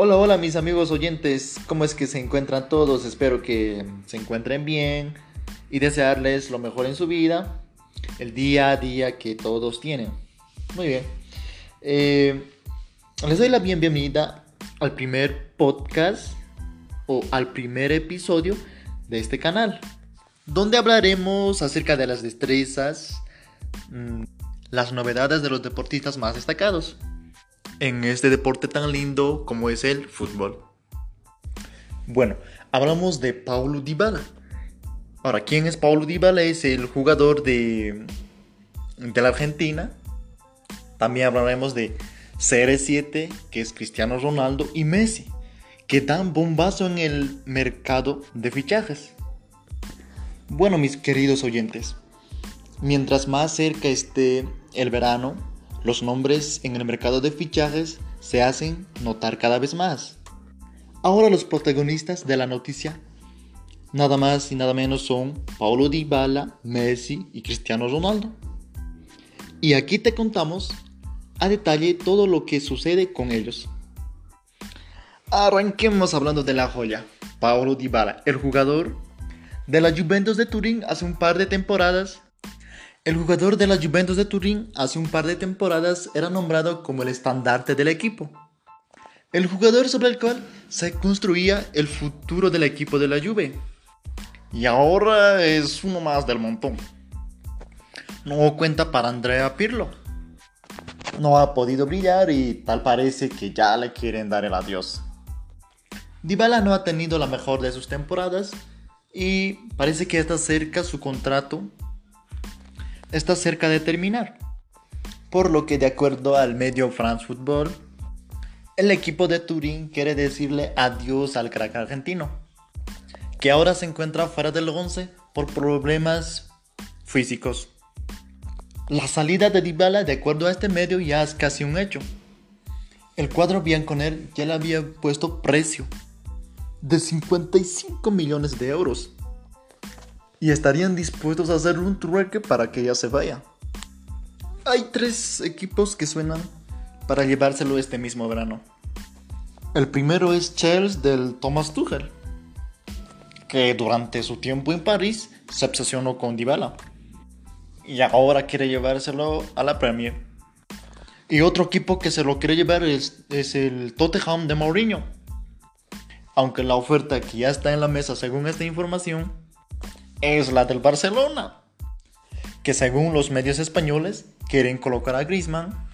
Hola, hola mis amigos oyentes, ¿cómo es que se encuentran todos? Espero que se encuentren bien y desearles lo mejor en su vida, el día a día que todos tienen. Muy bien. Eh, les doy la bienvenida al primer podcast o al primer episodio de este canal, donde hablaremos acerca de las destrezas, mm, las novedades de los deportistas más destacados en este deporte tan lindo como es el fútbol. Bueno, hablamos de Paulo Dybala. Ahora, ¿quién es Paulo Dybala? Es el jugador de, de la Argentina. También hablaremos de CR7, que es Cristiano Ronaldo, y Messi, que dan bombazo en el mercado de fichajes. Bueno, mis queridos oyentes, mientras más cerca esté el verano, los nombres en el mercado de fichajes se hacen notar cada vez más. Ahora los protagonistas de la noticia nada más y nada menos son Paulo Dybala, Messi y Cristiano Ronaldo. Y aquí te contamos a detalle todo lo que sucede con ellos. Arranquemos hablando de la joya, Paulo Dybala, el jugador de la Juventus de Turín hace un par de temporadas el jugador de la Juventus de Turín hace un par de temporadas era nombrado como el estandarte del equipo. El jugador sobre el cual se construía el futuro del equipo de la Juve. Y ahora es uno más del montón. No cuenta para Andrea Pirlo. No ha podido brillar y tal parece que ya le quieren dar el adiós. Dybala no ha tenido la mejor de sus temporadas y parece que está cerca su contrato está cerca de terminar. Por lo que de acuerdo al medio France Football, el equipo de Turín quiere decirle adiós al crack argentino, que ahora se encuentra fuera del 11 por problemas físicos. La salida de Dybala, de acuerdo a este medio, ya es casi un hecho. El cuadro Bianconer ya le había puesto precio de 55 millones de euros y estarían dispuestos a hacer un trueque para que ella se vaya. Hay tres equipos que suenan para llevárselo este mismo verano. El primero es Chelsea del Thomas Tuchel, que durante su tiempo en París se obsesionó con Dybala y ahora quiere llevárselo a la Premier. Y otro equipo que se lo quiere llevar es, el Tottenham de Mourinho. Aunque la oferta que ya está en la mesa según esta información es la del Barcelona, que según los medios españoles quieren colocar a Griezmann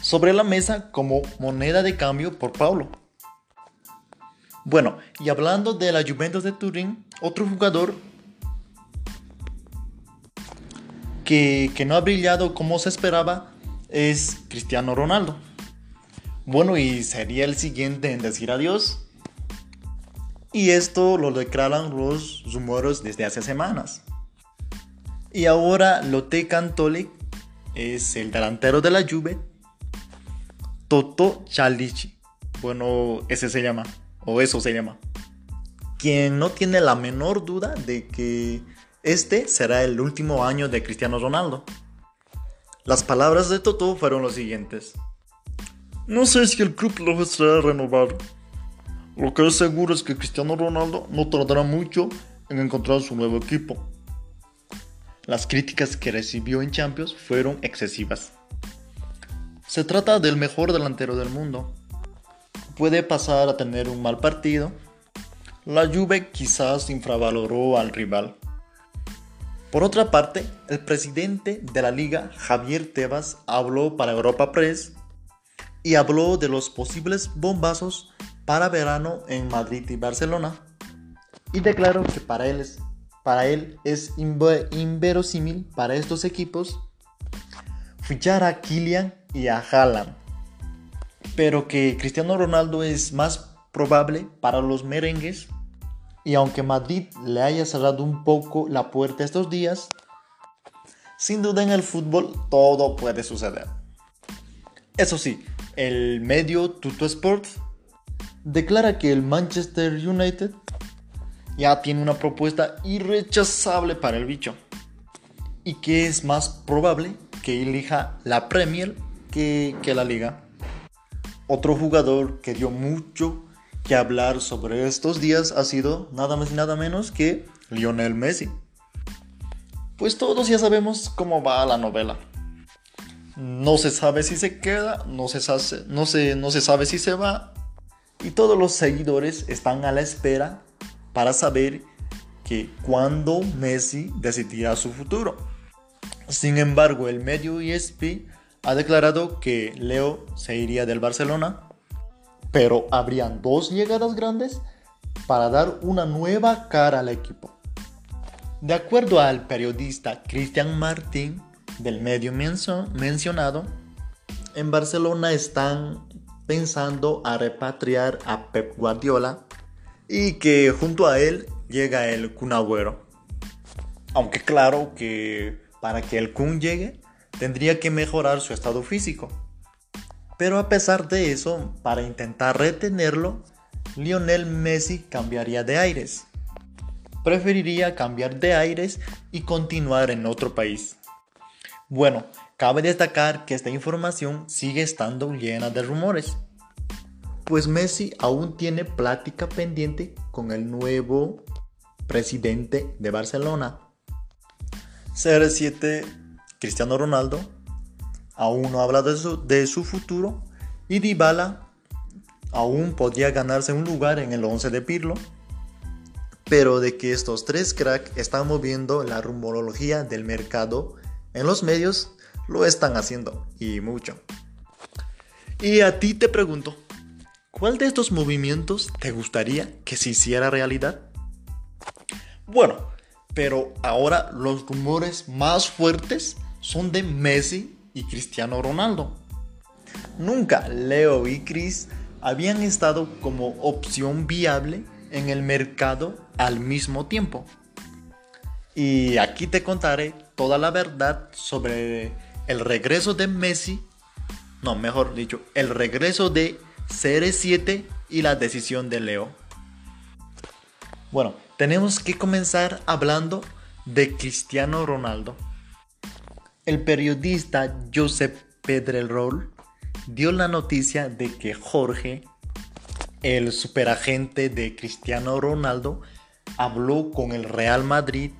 sobre la mesa como moneda de cambio por Paulo. Bueno, y hablando de la Juventus de Turín, otro jugador que, que, no ha brillado como se esperaba es Cristiano Ronaldo. Bueno, y sería el siguiente en decir adiós y esto lo declaran los rumores desde hace semanas. Y ahora Lotte Cantoli es el delantero de la Juve. Toto Chalici. Bueno, ese se llama. O eso se llama. Quien no tiene la menor duda de que este será el último año de Cristiano Ronaldo. Las palabras de Toto fueron los siguientes. No sé si el club lo va a renovar, lo que es seguro es que Cristiano Ronaldo no tardará mucho en encontrar su nuevo equipo. Las críticas que recibió en Champions fueron excesivas. Se trata del mejor delantero del mundo. Puede pasar a tener un mal partido. La Juve quizás infravaloró al rival. Por otra parte, el presidente de la liga, Javier Tebas, habló para Europa Press y habló de los posibles bombazos para verano en Madrid y Barcelona. Y declaró que para él es, inverosímil para estos equipos fichar a Kylian y a Haaland, pero que Cristiano Ronaldo es más probable para los merengues. Y aunque Madrid le haya cerrado un poco la puerta estos días, sin duda en el fútbol todo puede suceder. Eso sí, el medio Tuto Sports declara que el Manchester United ya tiene una propuesta irrechazable para el bicho y que es más probable que elija la Premier que, que la liga. Otro jugador que dio mucho que hablar sobre estos días ha sido nada más y nada menos que Lionel Messi. Pues todos ya sabemos cómo va la novela. No se sabe si se queda, no se, no, no se sabe si se va. Y todos los seguidores están a la espera para saber que cuando Messi decidirá su futuro. Sin embargo, el medio ESP ha declarado que Leo se iría del Barcelona, pero habrían dos llegadas grandes para dar una nueva cara al equipo. De acuerdo al periodista Cristian Martín del medio mencionado, en Barcelona están pensando a repatriar a Pep Guardiola y que junto a él llega el Kun Aunque claro que para que el Kun llegue tendría que mejorar su estado físico. Pero a pesar de eso, para intentar retenerlo, Lionel Messi cambiaría de aires. Preferiría cambiar de aires y continuar en otro país. Bueno, cabe destacar que esta información sigue estando llena de rumores, pues Messi aún tiene plática pendiente con el nuevo presidente de Barcelona. CR7 Cristiano Ronaldo aún no habla de su, futuro y Dybala aún podría ganarse un lugar en el 11 de Pirlo, pero de que estos tres cracks están moviendo la rumorología del mercado en los medios, lo están haciendo y mucho. Y a ti te pregunto, ¿cuál de estos movimientos te gustaría que se hiciera realidad? Bueno, pero ahora los rumores más fuertes son de Messi y Cristiano Ronaldo. Nunca Leo y Chris habían estado como opción viable en el mercado al mismo tiempo. Y aquí te contaré toda la verdad sobre el regreso de Messi, no, mejor dicho, el regreso de CR7 y la decisión de Leo. Bueno, tenemos que comenzar hablando de Cristiano Ronaldo. El periodista Josep Pedrerol dio la noticia de que Jorge, el superagente de Cristiano Ronaldo, habló con el Real Madrid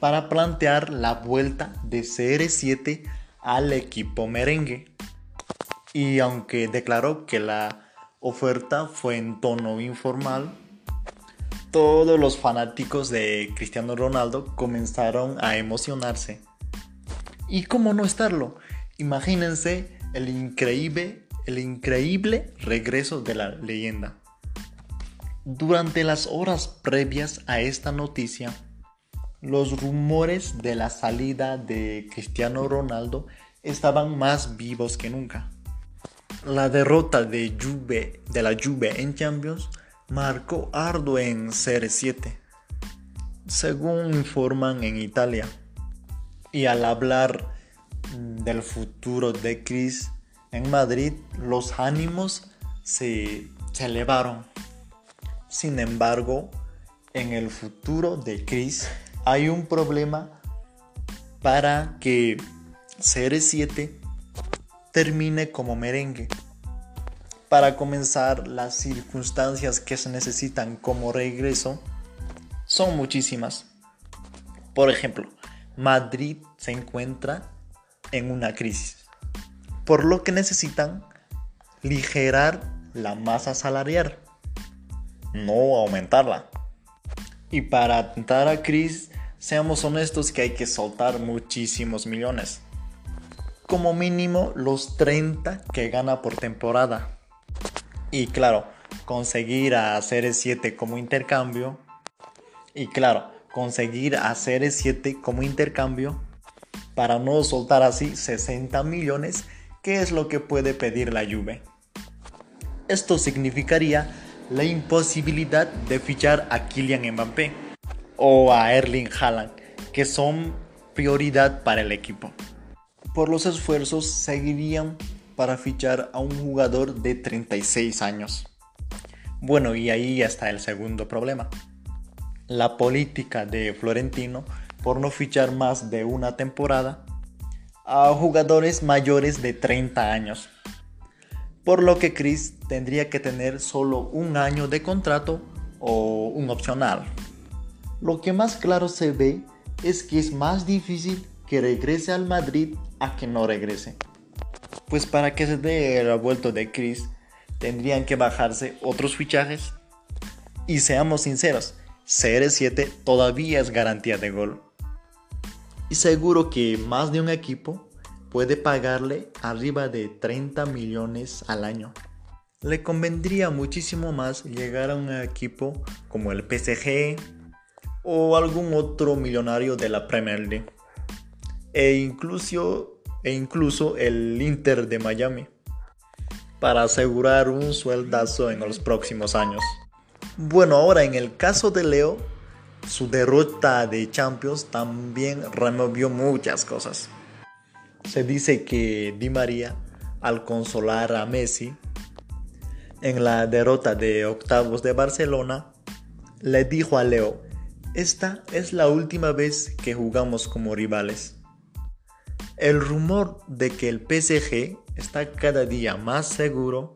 para plantear la vuelta de CR7 al equipo merengue. Y aunque declaró que la oferta fue en tono informal, todos los fanáticos de Cristiano Ronaldo comenzaron a emocionarse. ¿Y cómo no estarlo? Imagínense el increíble, el increíble regreso de la leyenda. Durante las horas previas a esta noticia, los rumores de la salida de Cristiano Ronaldo estaban más vivos que nunca. La derrota de, Juve, de la Juve en Champions marcó arduo en Serie 7, según informan en Italia. Y al hablar del futuro de Chris en Madrid, los ánimos se, elevaron. Sin embargo, en el futuro de Chris hay un problema para que CR7 termine como merengue. Para comenzar, las circunstancias que se necesitan como regreso son muchísimas. Por ejemplo, Madrid se encuentra en una crisis, por lo que necesitan ligerar la masa salarial, no aumentarla. Y para atentar a crisis, seamos honestos que hay que soltar muchísimos millones. Como mínimo los 30 que gana por temporada. Y claro, conseguir a CR7 como intercambio. Y claro, conseguir a CR7 como intercambio para no soltar así 60 millones, que es lo que puede pedir la Juve. Esto significaría la imposibilidad de fichar a Kylian Mbappé o a Erling Haaland, que son prioridad para el equipo. Por los esfuerzos seguirían para fichar a un jugador de 36 años. Bueno, y ahí está el segundo problema. La política de Florentino por no fichar más de una temporada a jugadores mayores de 30 años. por lo que Chris tendría que tener solo un año de contrato o un opcional. Lo que más claro se ve es que es más difícil que regrese al Madrid a que no regrese. Pues para que se dé el vuelto de Chris, tendrían que bajarse otros fichajes. Y seamos sinceros, CR7 todavía es garantía de gol. Y seguro que más de un equipo puede pagarle arriba de 30 millones al año. Le convendría muchísimo más llegar a un equipo como el PSG o algún otro millonario de la Premier League. E incluso, e incluso el Inter de Miami para asegurar un sueldazo en los próximos años. Bueno, ahora en el caso de Leo, su derrota de Champions también removió muchas cosas. Se dice que Di María, al consolar a Messi en la derrota de octavos de Barcelona, le dijo a Leo, esta es la última vez que jugamos como rivales. El rumor de que el PSG está cada día más seguro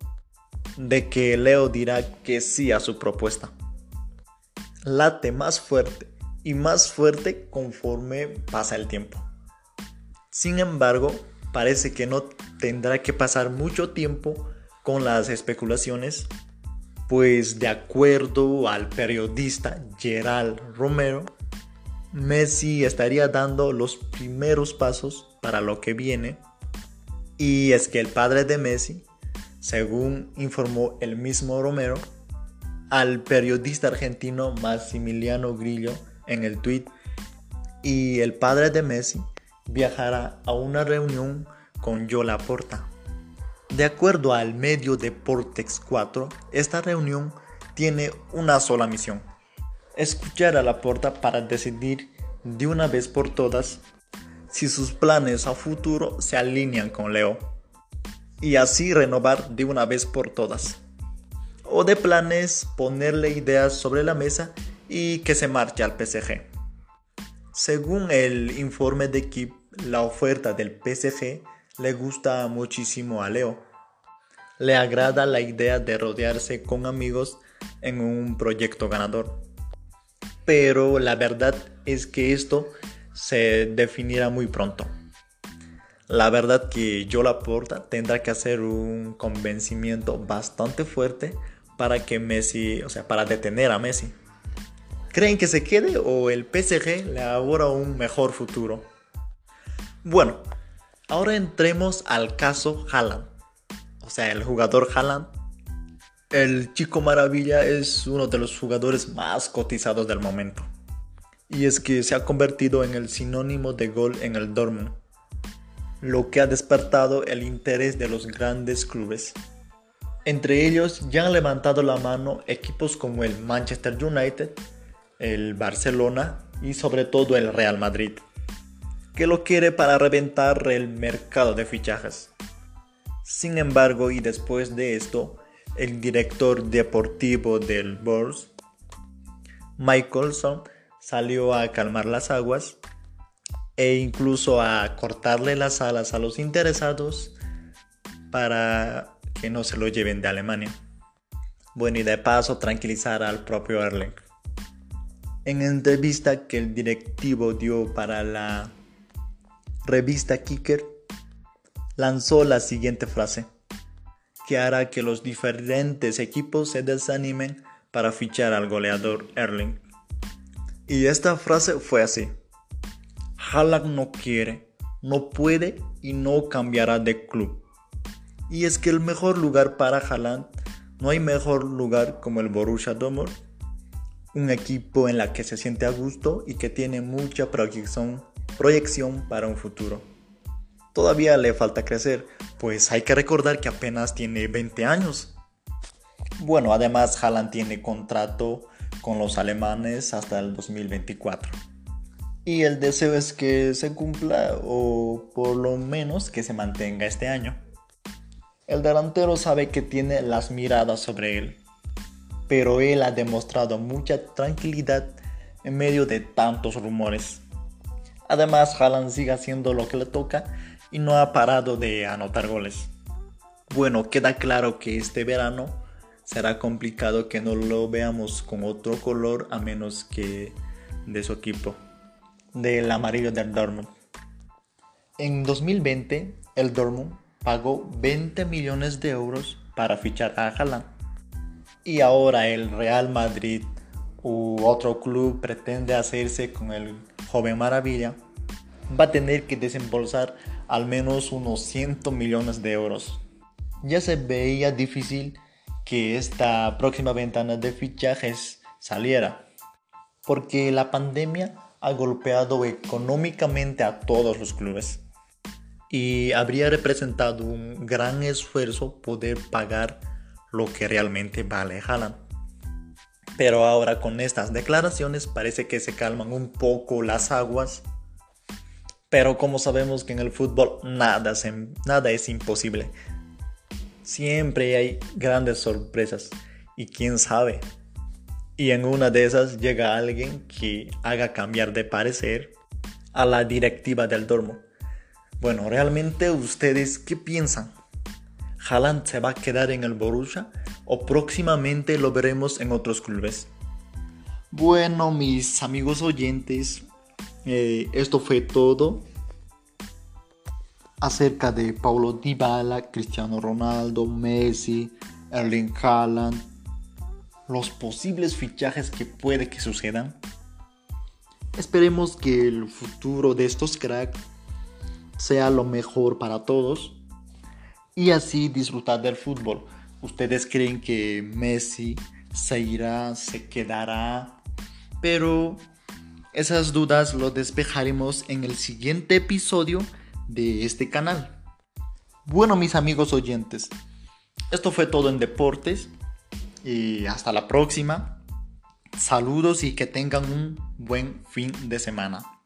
de que Leo dirá que sí a su propuesta late más fuerte y más fuerte conforme pasa el tiempo. Sin embargo, parece que no tendrá que pasar mucho tiempo con las especulaciones, pues de acuerdo al periodista Gerald Romero, Messi estaría dando los primeros pasos para lo que viene, y es que el padre de Messi, según informó el mismo Romero, al periodista argentino Maximiliano Grillo en el tweet y el padre de Messi viajará a una reunión con Yola Porta. De acuerdo al medio Deportex 4, esta reunión tiene una sola misión, escuchar a la Porta para decidir de una vez por todas si sus planes a futuro se alinean con Leo y así renovar de una vez por todas o de planes ponerle ideas sobre la mesa y que se marche al PSG. Según el informe de Kip, la oferta del PSG le gusta muchísimo a Leo. Le agrada la idea de rodearse con amigos en un proyecto ganador. Pero la verdad es que esto se definirá muy pronto. La verdad que yo la porta tendrá que hacer un convencimiento bastante fuerte para que Messi, o sea, para detener a Messi. ¿Creen que se quede o el PSG le augura un mejor futuro? Bueno, ahora entremos al caso Haaland. O sea, el jugador Haaland. El chico maravilla es uno de los jugadores más cotizados del momento. Y es que se ha convertido en el sinónimo de gol en el Dortmund, lo que ha despertado el interés de los grandes clubes. Entre ellos ya han levantado la mano equipos como el Manchester United, el Barcelona y sobre todo el Real Madrid, que lo quiere para reventar el mercado de fichajes. Sin embargo, y después de esto, el director deportivo del Bulls, Michaelson, salió a calmar las aguas e incluso a cortarle las alas a los interesados para que no se lo lleven de Alemania. Bueno, y de paso tranquilizar al propio Erling. En entrevista que el directivo dio para la revista Kicker, lanzó la siguiente frase, que hará que los diferentes equipos se desanimen para fichar al goleador Erling. Y esta frase fue así. Haaland no quiere, no puede y no cambiará de club. Y es que el mejor lugar para Haaland, no hay mejor lugar como el Borussia Dortmund, un equipo en la que se siente a gusto y que tiene mucha proyección, proyección para un futuro. Todavía le falta crecer, pues hay que recordar que apenas tiene 20 años. Bueno, además Haaland tiene contrato con los alemanes hasta el 2024. Y el deseo es que se cumpla o por lo menos que se mantenga este año. El delantero sabe que tiene las miradas sobre él, pero él ha demostrado mucha tranquilidad en medio de tantos rumores. Además, Haaland sigue haciendo lo que le toca y no ha parado de anotar goles. Bueno, queda claro que este verano será complicado que no lo veamos con otro color a menos que de su equipo, del amarillo del Dortmund. En 2020, el Dortmund pagó 20 millones de euros para fichar a Haaland. Y ahora el Real Madrid u otro club pretende hacerse con el joven maravilla, va a tener que desembolsar al menos unos 100 millones de euros. Ya se veía difícil que esta próxima ventana de fichajes saliera, porque la pandemia ha golpeado económicamente a todos los clubes y habría representado un gran esfuerzo poder pagar lo que realmente vale Haaland. Pero ahora con estas declaraciones parece que se calman un poco las aguas. Pero como sabemos que en el fútbol nada, es imposible, siempre hay grandes sorpresas y quién sabe. Y en una de esas llega alguien que haga cambiar de parecer a la directiva del Dormo. Bueno, realmente ustedes qué piensan? ¿Haaland se va a quedar en el Borussia o próximamente lo veremos en otros clubes? Bueno, mis amigos oyentes, eh, esto fue todo acerca de Paulo Dybala, Cristiano Ronaldo, Messi, Erling Haaland, los posibles fichajes que puede que sucedan. Esperemos que el futuro de estos cracks sea lo mejor para todos y así disfrutar del fútbol. ¿Ustedes creen que Messi se irá, se quedará? Pero esas dudas lo despejaremos en el siguiente episodio de este canal. Bueno, mis amigos oyentes, esto fue todo en deportes y hasta la próxima. Saludos y que tengan un buen fin de semana.